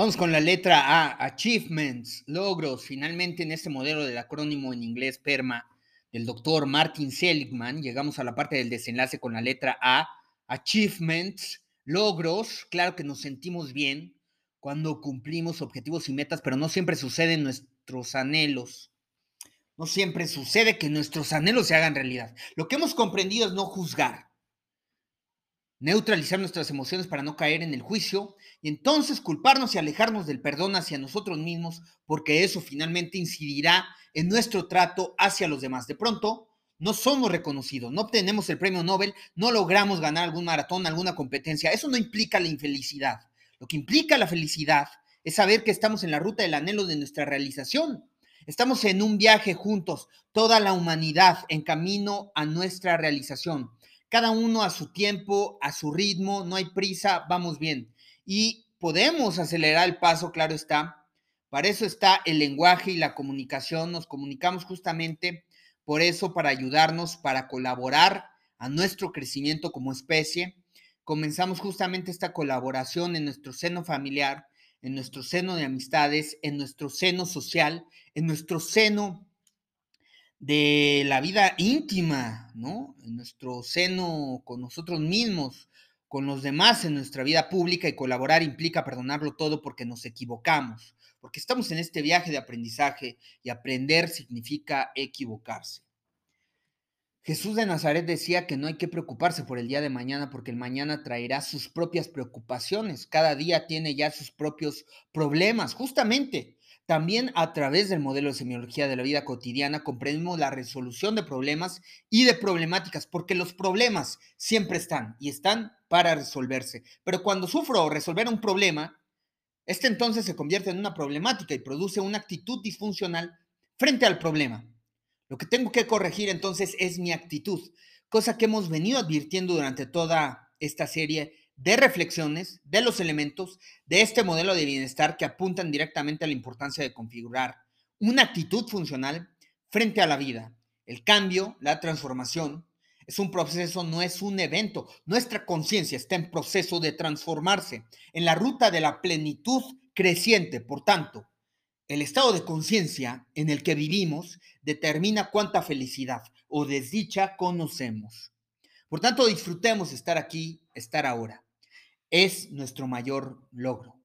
Vamos con la letra A, achievements, logros. Finalmente en este modelo del acrónimo en inglés PERMA del doctor Martin Seligman, llegamos a la parte del desenlace con la letra A, achievements, logros. Claro que nos sentimos bien cuando cumplimos objetivos y metas, pero no siempre sucede en nuestros anhelos. No siempre sucede que nuestros anhelos se hagan realidad. Lo que hemos comprendido es no juzgar neutralizar nuestras emociones para no caer en el juicio y entonces culparnos y alejarnos del perdón hacia nosotros mismos, porque eso finalmente incidirá en nuestro trato hacia los demás. De pronto, no somos reconocidos, no obtenemos el premio Nobel, no logramos ganar algún maratón, alguna competencia. Eso no implica la infelicidad. Lo que implica la felicidad es saber que estamos en la ruta del anhelo de nuestra realización. Estamos en un viaje juntos, toda la humanidad en camino a nuestra realización cada uno a su tiempo, a su ritmo, no hay prisa, vamos bien. Y podemos acelerar el paso, claro está. Para eso está el lenguaje y la comunicación. Nos comunicamos justamente por eso, para ayudarnos, para colaborar a nuestro crecimiento como especie. Comenzamos justamente esta colaboración en nuestro seno familiar, en nuestro seno de amistades, en nuestro seno social, en nuestro seno de la vida íntima, ¿no? En nuestro seno con nosotros mismos, con los demás en nuestra vida pública y colaborar implica perdonarlo todo porque nos equivocamos, porque estamos en este viaje de aprendizaje y aprender significa equivocarse. Jesús de Nazaret decía que no hay que preocuparse por el día de mañana porque el mañana traerá sus propias preocupaciones. Cada día tiene ya sus propios problemas. Justamente también a través del modelo de semiología de la vida cotidiana comprendemos la resolución de problemas y de problemáticas, porque los problemas siempre están y están para resolverse. Pero cuando sufro resolver un problema, este entonces se convierte en una problemática y produce una actitud disfuncional frente al problema. Lo que tengo que corregir entonces es mi actitud, cosa que hemos venido advirtiendo durante toda esta serie de reflexiones de los elementos de este modelo de bienestar que apuntan directamente a la importancia de configurar una actitud funcional frente a la vida. El cambio, la transformación, es un proceso, no es un evento. Nuestra conciencia está en proceso de transformarse en la ruta de la plenitud creciente. Por tanto, el estado de conciencia en el que vivimos determina cuánta felicidad o desdicha conocemos. Por tanto, disfrutemos estar aquí, estar ahora es nuestro mayor logro.